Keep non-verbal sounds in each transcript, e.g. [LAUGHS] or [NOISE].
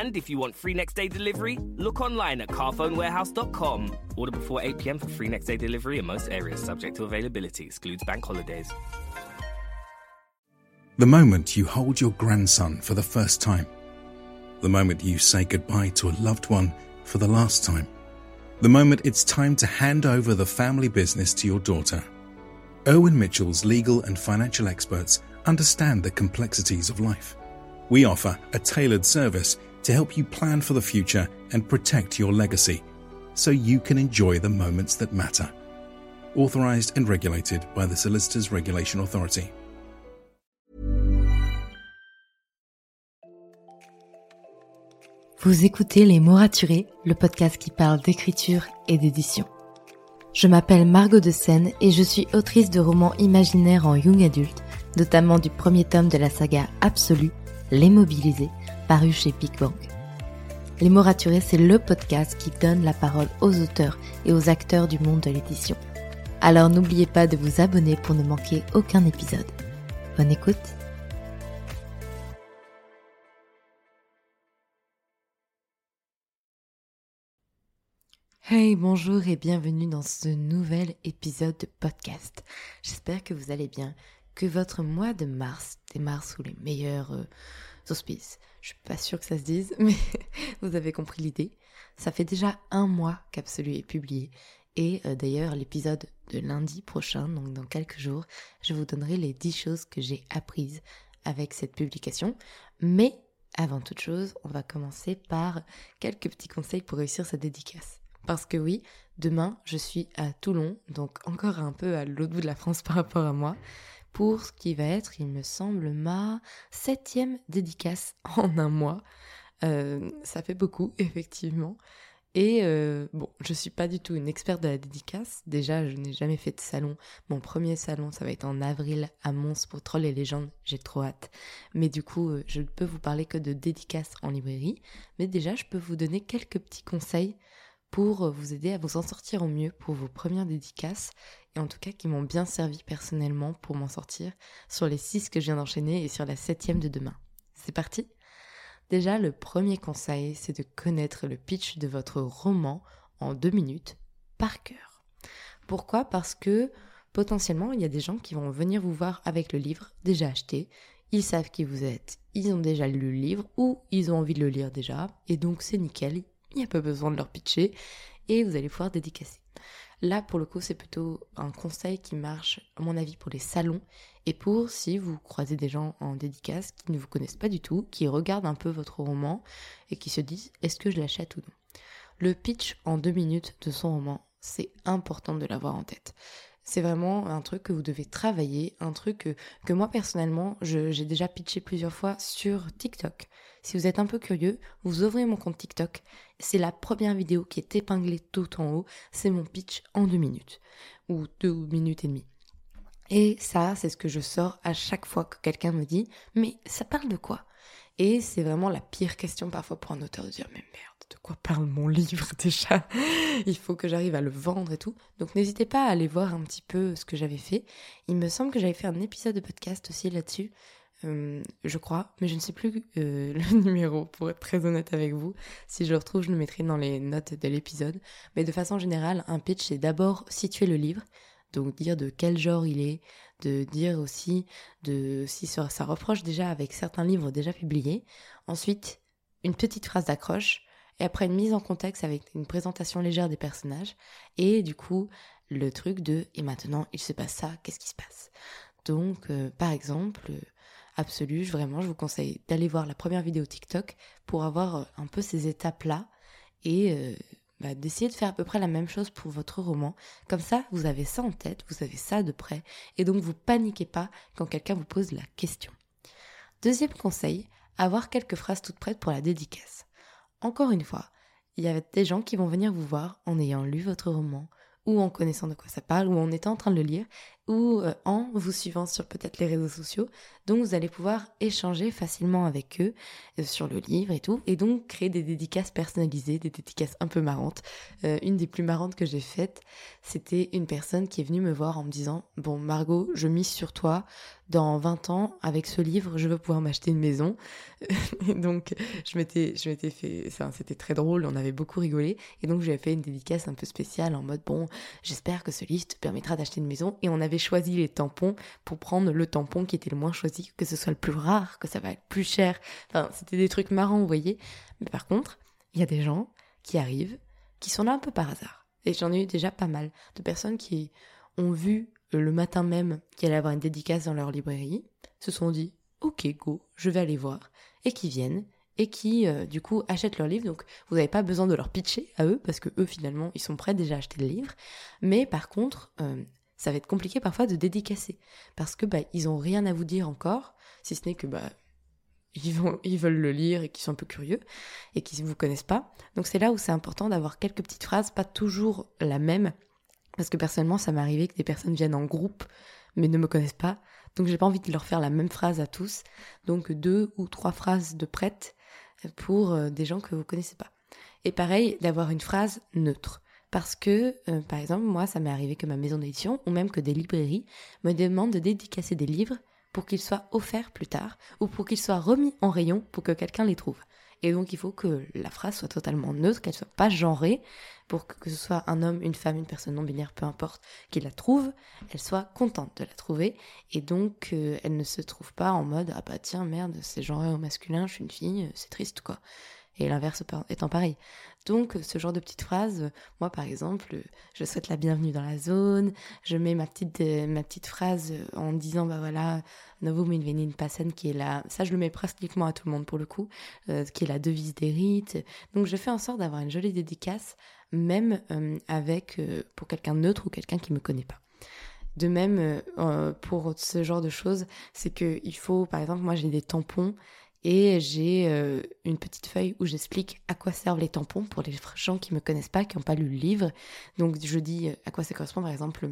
And if you want free next day delivery, look online at carphonewarehouse.com. Order before 8 pm for free next day delivery in most areas, subject to availability, excludes bank holidays. The moment you hold your grandson for the first time. The moment you say goodbye to a loved one for the last time. The moment it's time to hand over the family business to your daughter. Erwin Mitchell's legal and financial experts understand the complexities of life. We offer a tailored service to help you plan for the future and protect your legacy so you can enjoy the moments that matter. Authorized and regulated by the Solicitors Regulation Authority. Vous écoutez Les mots raturés, le podcast qui parle d'écriture et d'édition. Je m'appelle Margot de Seine et je suis autrice de romans imaginaires en young adulte, notamment du premier tome de la saga Absolue, Les Mobilisés, paru chez Big. Les mots c'est le podcast qui donne la parole aux auteurs et aux acteurs du monde de l'édition. Alors n'oubliez pas de vous abonner pour ne manquer aucun épisode. Bonne écoute Hey, bonjour et bienvenue dans ce nouvel épisode de podcast. J'espère que vous allez bien, que votre mois de mars démarre sous les meilleurs euh, auspices. Je suis pas sûre que ça se dise, [LAUGHS] mais vous avez compris l'idée. Ça fait déjà un mois qu'Absolu est publié. Et euh, d'ailleurs, l'épisode de lundi prochain, donc dans quelques jours, je vous donnerai les 10 choses que j'ai apprises avec cette publication. Mais avant toute chose, on va commencer par quelques petits conseils pour réussir sa dédicace. Parce que oui, demain, je suis à Toulon, donc encore un peu à l'autre bout de la France par rapport à moi, pour ce qui va être, il me semble, ma septième dédicace [LAUGHS] en un mois. Euh, ça fait beaucoup, [LAUGHS] effectivement. Et euh, bon, je suis pas du tout une experte de la dédicace. Déjà, je n'ai jamais fait de salon. Mon premier salon, ça va être en avril à Mons pour Troll et Légendes. J'ai trop hâte. Mais du coup, euh, je ne peux vous parler que de dédicace en librairie. Mais déjà, je peux vous donner quelques petits conseils pour euh, vous aider à vous en sortir au mieux pour vos premières dédicaces et en tout cas qui m'ont bien servi personnellement pour m'en sortir sur les six que je viens d'enchaîner et sur la septième de demain. C'est parti Déjà, le premier conseil, c'est de connaître le pitch de votre roman en deux minutes par cœur. Pourquoi? Parce que potentiellement, il y a des gens qui vont venir vous voir avec le livre déjà acheté, ils savent qui vous êtes, ils ont déjà lu le livre ou ils ont envie de le lire déjà, et donc c'est nickel, il n'y a pas besoin de leur pitcher et vous allez pouvoir dédicacer. Là, pour le coup, c'est plutôt un conseil qui marche, à mon avis, pour les salons et pour si vous croisez des gens en dédicace qui ne vous connaissent pas du tout, qui regardent un peu votre roman et qui se disent est-ce que je l'achète ou non? Le pitch en deux minutes de son roman, c'est important de l'avoir en tête. C'est vraiment un truc que vous devez travailler, un truc que, que moi personnellement, j'ai déjà pitché plusieurs fois sur TikTok. Si vous êtes un peu curieux, vous ouvrez mon compte TikTok. C'est la première vidéo qui est épinglée tout en haut. C'est mon pitch en deux minutes. Ou deux minutes et demie. Et ça, c'est ce que je sors à chaque fois que quelqu'un me dit Mais ça parle de quoi? Et c'est vraiment la pire question parfois pour un auteur de dire Mais merde, de quoi parle mon livre [LAUGHS] déjà? Il faut que j'arrive à le vendre et tout. Donc n'hésitez pas à aller voir un petit peu ce que j'avais fait. Il me semble que j'avais fait un épisode de podcast aussi là-dessus. Euh, je crois, mais je ne sais plus euh, [LAUGHS] le numéro pour être très honnête avec vous. Si je le retrouve, je le mettrai dans les notes de l'épisode. Mais de façon générale, un pitch, c'est d'abord situer le livre, donc dire de quel genre il est, de dire aussi de si ça, reproche déjà avec certains livres déjà publiés. Ensuite, une petite phrase d'accroche. et après une mise en contexte avec une présentation légère des personnages, et du coup le truc de et maintenant il se passe ça, qu'est-ce qui se passe? Donc euh, par exemple, absolu, vraiment je vous conseille d'aller voir la première vidéo TikTok pour avoir euh, un peu ces étapes-là et bah, d'essayer de faire à peu près la même chose pour votre roman. Comme ça, vous avez ça en tête, vous avez ça de près, et donc vous paniquez pas quand quelqu'un vous pose la question. Deuxième conseil, avoir quelques phrases toutes prêtes pour la dédicace. Encore une fois, il y a des gens qui vont venir vous voir en ayant lu votre roman, ou en connaissant de quoi ça parle, ou en étant en train de le lire, ou euh, en vous suivant sur peut-être les réseaux sociaux. Donc vous allez pouvoir échanger facilement avec eux euh, sur le livre et tout, et donc créer des dédicaces personnalisées, des dédicaces un peu marrantes. Euh, une des plus marrantes que j'ai faites, c'était une personne qui est venue me voir en me disant Bon, Margot, je mise sur toi, dans 20 ans, avec ce livre, je veux pouvoir m'acheter une maison. [LAUGHS] donc, je m'étais, je m'étais fait, c'était très drôle, on avait beaucoup rigolé. Et donc, j'avais fait une dédicace un peu spéciale en mode, bon, j'espère que ce livre te permettra d'acheter une maison. Et on avait choisi les tampons pour prendre le tampon qui était le moins choisi, que ce soit le plus rare, que ça va être plus cher. Enfin, c'était des trucs marrants, vous voyez. Mais par contre, il y a des gens qui arrivent, qui sont là un peu par hasard. Et j'en ai eu déjà pas mal de personnes qui ont vu le matin même qu'il allait avoir une dédicace dans leur librairie, se sont dit ok go, je vais aller voir, et qui viennent et qui euh, du coup achètent leur livre. Donc vous n'avez pas besoin de leur pitcher à eux parce que eux finalement ils sont prêts déjà à acheter le livre. Mais par contre, euh, ça va être compliqué parfois de dédicacer parce que bah, ils ont rien à vous dire encore, si ce n'est que bah ils, vont, ils veulent le lire et qu'ils sont un peu curieux et qu'ils ne vous connaissent pas. Donc c'est là où c'est important d'avoir quelques petites phrases, pas toujours la même, parce que personnellement, ça m'est arrivé que des personnes viennent en groupe, mais ne me connaissent pas. Donc j'ai pas envie de leur faire la même phrase à tous. Donc deux ou trois phrases de prête pour euh, des gens que vous connaissez pas. Et pareil, d'avoir une phrase neutre. Parce que, euh, par exemple, moi, ça m'est arrivé que ma maison d'édition, ou même que des librairies, me demandent de dédicacer des livres pour qu'ils soient offerts plus tard, ou pour qu'ils soient remis en rayon pour que quelqu'un les trouve. Et donc il faut que la phrase soit totalement neutre, qu'elle soit pas genrée, pour que ce soit un homme, une femme, une personne non binaire, peu importe, qui la trouve, elle soit contente de la trouver. Et donc euh, elle ne se trouve pas en mode ah bah tiens merde c'est genré au masculin, je suis une fille, c'est triste quoi. Et l'inverse étant pareil. Donc, ce genre de petites phrases, moi par exemple, je souhaite la bienvenue dans la zone, je mets ma petite, euh, ma petite phrase en disant, bah voilà, Novum Invenin Passen, qui est la, ça je le mets pratiquement à tout le monde pour le coup, euh, qui est la devise des rites. Donc, je fais en sorte d'avoir une jolie dédicace, même euh, avec, pour quelqu'un neutre ou quelqu'un qui me connaît pas. De même, pour ce genre de choses, c'est qu'il faut, par exemple, moi j'ai des tampons et j'ai euh, une petite feuille où j'explique à quoi servent les tampons pour les gens qui ne me connaissent pas, qui n'ont pas lu le livre. Donc je dis euh, à quoi ça correspond, par exemple,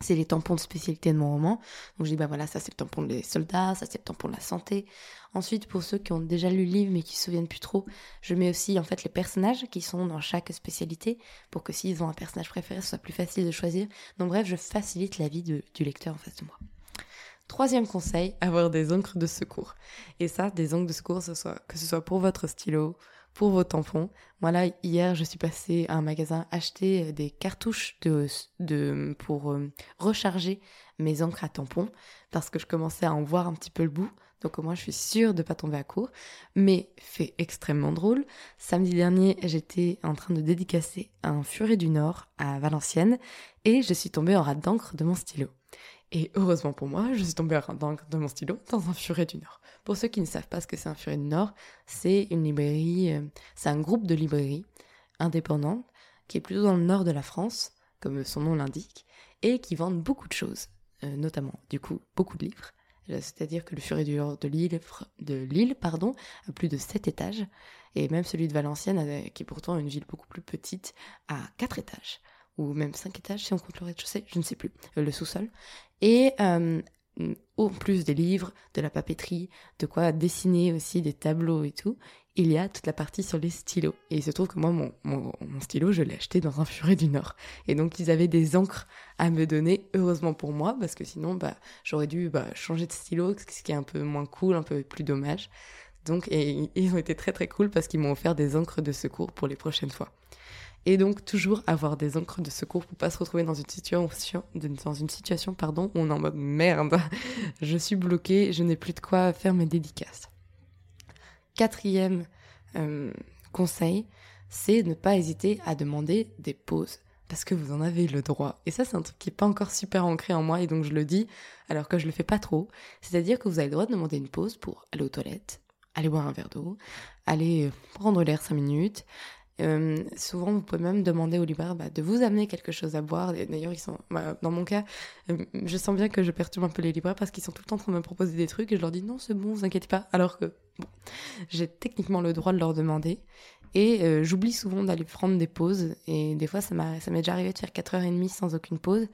c'est les tampons de spécialité de mon roman. Donc je dis, bah voilà, ça c'est le tampon des soldats, ça c'est le tampon de la santé. Ensuite, pour ceux qui ont déjà lu le livre mais qui se souviennent plus trop, je mets aussi en fait les personnages qui sont dans chaque spécialité pour que s'ils ont un personnage préféré, ce soit plus facile de choisir. Donc bref, je facilite la vie du lecteur en face de moi. Troisième conseil, avoir des encres de secours. Et ça, des encres de secours, ce soit, que ce soit pour votre stylo, pour vos tampons. Moi là, hier, je suis passée à un magasin acheter des cartouches de, pour euh, recharger mes encres à tampons parce que je commençais à en voir un petit peu le bout. Donc au moins, je suis sûre de ne pas tomber à court. Mais fait extrêmement drôle. Samedi dernier, j'étais en train de dédicacer un Furet du Nord à Valenciennes et je suis tombée en rate d'encre de mon stylo. Et heureusement pour moi, je suis tombée dans, de mon stylo dans un furet du Nord. Pour ceux qui ne savent pas ce que c'est un furet du Nord, c'est une librairie, euh, c'est un groupe de librairies indépendantes qui est plutôt dans le nord de la France, comme son nom l'indique, et qui vendent beaucoup de choses, euh, notamment du coup beaucoup de livres. Euh, c'est-à-dire que le furet du Nord de Lille, de Lille a plus de 7 étages, et même celui de Valenciennes, qui est pourtant une ville beaucoup plus petite, a 4 étages ou même 5 étages si on compte le rez-de-chaussée, je ne sais plus, le sous-sol. Et euh, au plus des livres, de la papeterie, de quoi dessiner aussi des tableaux et tout, il y a toute la partie sur les stylos. Et il se trouve que moi, mon, mon, stylo, je l'ai acheté dans un furet du Nord. Et donc, ils avaient des encres à me donner, heureusement pour moi, parce que sinon, bah, j'aurais dû bah, changer de stylo, ce qui est un peu moins cool, un peu plus dommage. Donc, et ils ont été très très cool parce qu'ils m'ont offert des encres de secours pour les prochaines fois. Et donc toujours avoir des encres de secours pour pas se retrouver dans une situation, pardon, où on est en mode merde, [LAUGHS] je suis bloqué, je n'ai plus de quoi faire mes dédicaces. Quatrième euh, conseil, c'est ne pas hésiter à demander des pauses parce que vous en avez le droit. Et ça, c'est un truc qui n'est pas encore super ancré en moi et donc je le dis alors que je le fais pas trop. C'est-à-dire que vous avez le droit de demander une pause pour aller aux toilettes, aller boire un verre d'eau, aller prendre l'air 5 minutes, euh, souvent, vous pouvez même demander au libraire bah, de vous amener quelque chose à boire. D'ailleurs, ils sont, bah, dans mon cas, euh, je sens bien que je perturbe un peu les libraires parce qu'ils sont tout le temps en train de me proposer des trucs et je leur dis non, c'est bon, vous inquiétez pas. Alors que j'ai techniquement le droit de leur demander et euh, j'oublie souvent d'aller prendre des pauses et des fois, ça m'est déjà arrivé de faire 4h30 sans aucune pause.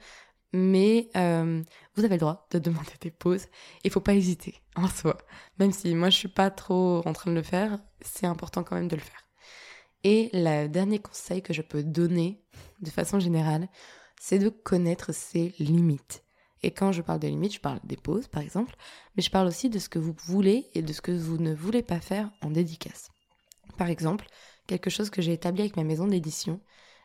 Mais vous avez le droit de [LAUGHS] demander des pauses. Il faut pas hésiter en soi. Même si moi je suis pas trop en train de le faire, c'est important quand même de le faire. Et le dernier conseil que je peux donner de façon générale, c'est de connaître ses limites. Et quand je parle de limites, je parle des pauses par exemple, mais je parle aussi de ce que vous voulez et de ce que vous ne voulez pas faire en dédicace. Par exemple, quelque chose que j'ai établi avec ma maison d'édition,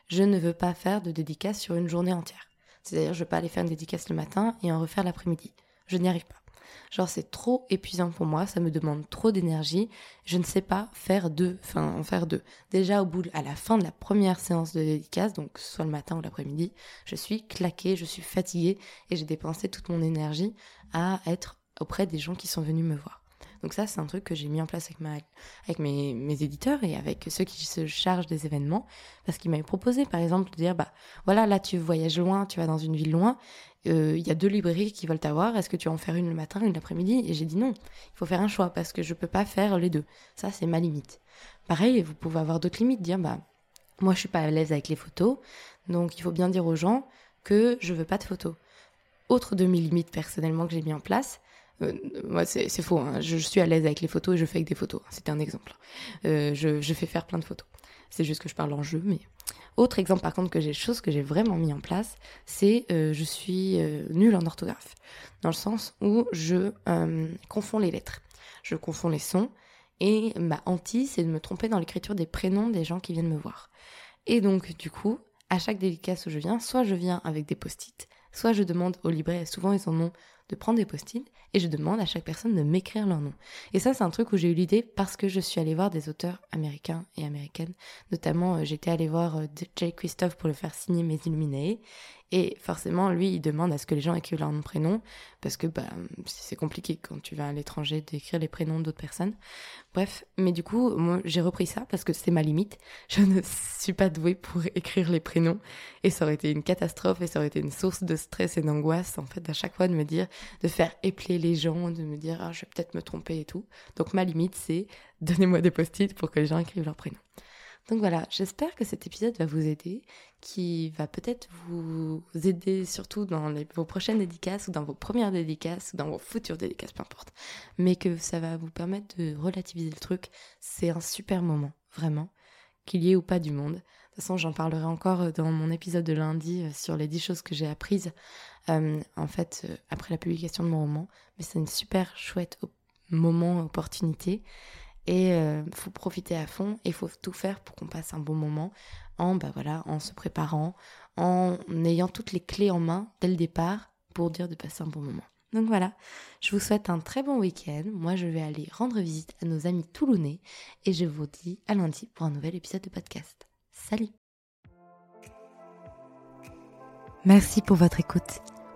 je ne veux pas faire de dédicace sur une journée entière. C'est-à-dire, je ne veux pas aller faire une dédicace le matin et en refaire l'après-midi. Je n'y arrive pas. Genre c'est trop épuisant pour moi, ça me demande trop d'énergie. Je ne sais pas faire deux, enfin en faire deux. Déjà au bout, à la fin de la première séance de dédicace, donc soit le matin ou l'après-midi, je suis claquée, je suis fatiguée et j'ai dépensé toute mon énergie à être auprès des gens qui sont venus me voir. Donc ça, c'est un truc que j'ai mis en place avec, mes, éditeurs et avec ceux qui se chargent des événements, parce qu'ils m'avaient proposé, par exemple, de dire, bah voilà, là tu voyages loin, tu vas dans une ville loin, euh, il y a deux librairies qui veulent t'avoir, est-ce que tu vas en faire une le matin, une l'après-midi? Et j'ai dit non, il faut faire un choix parce que je peux pas faire les deux. Ça, c'est ma limite. Pareil, vous pouvez avoir d'autres limites, dire bah moi je suis pas à l'aise avec les photos, donc il faut bien dire aux gens que je veux pas de photos. Autre de mes limites personnellement que j'ai mis en place, euh, moi c'est faux, hein. je, suis à l'aise avec les photos et je fais avec des photos, c'était un exemple. Euh, je, fais faire plein de photos. C'est juste que je parle en jeu, mais autre exemple par contre que j'ai chose que j'ai vraiment mis en place, c'est euh, je suis euh, nulle en orthographe, dans le sens où je euh, confonds les lettres, je confonds les sons, et ma hantise c'est de me tromper dans l'écriture des prénoms des gens qui viennent me voir. Et donc du coup, à chaque dédicace où je viens, soit je viens avec des post-it, soit je demande au libraire, souvent ils en ont, de prendre des post-it et je demande à chaque personne de m'écrire leur nom. Et ça, c'est un truc où j'ai eu l'idée parce que je suis allée voir des auteurs américains et américaines. Notamment, euh, j'étais allée voir euh, Jay Christophe pour le faire signer mes Illuminés. Et forcément, lui, il demande à ce que les gens écrivent leur nom prénom, parce que bah, c'est compliqué quand tu vas à l'étranger d'écrire les prénoms d'autres personnes. Bref, mais du coup, moi, j'ai repris ça parce que c'est ma limite. [LAUGHS] Je ne suis pas douée pour écrire les prénoms, et ça aurait été une catastrophe, et ça aurait été une source de stress et d'angoisse, en fait, à chaque fois de me dire, de faire épeler les gens, de me dire, ah, je vais peut-être me tromper et tout. Donc ma limite, c'est, donnez-moi des post-it pour que les gens écrivent leur prénom. Donc voilà, j'espère que cet épisode va vous aider, qui va peut-être vous aider surtout dans vos prochaines dédicaces ou dans vos premières dédicaces ou dans vos futures dédicaces, peu importe. Mais que ça va vous permettre de relativiser le truc. C'est un super moment, vraiment, qu'il y ait ou pas du monde. De toute façon, j'en parlerai encore dans mon épisode de lundi euh, sur les 10 choses que j'ai apprises euh, en fait euh, après la publication de mon roman. Mais c'est une super chouette moment, opportunité. Et euh, faut profiter à fond et il faut tout faire pour qu'on passe un bon moment en, bah voilà, en se préparant, en ayant toutes les clés en main dès le départ pour dire de passer un bon moment. Donc voilà, je vous souhaite un très bon week-end. Moi, je vais aller rendre visite à nos amis toulonnais et je vous dis à lundi pour un nouvel épisode de podcast. Salut Merci pour votre écoute.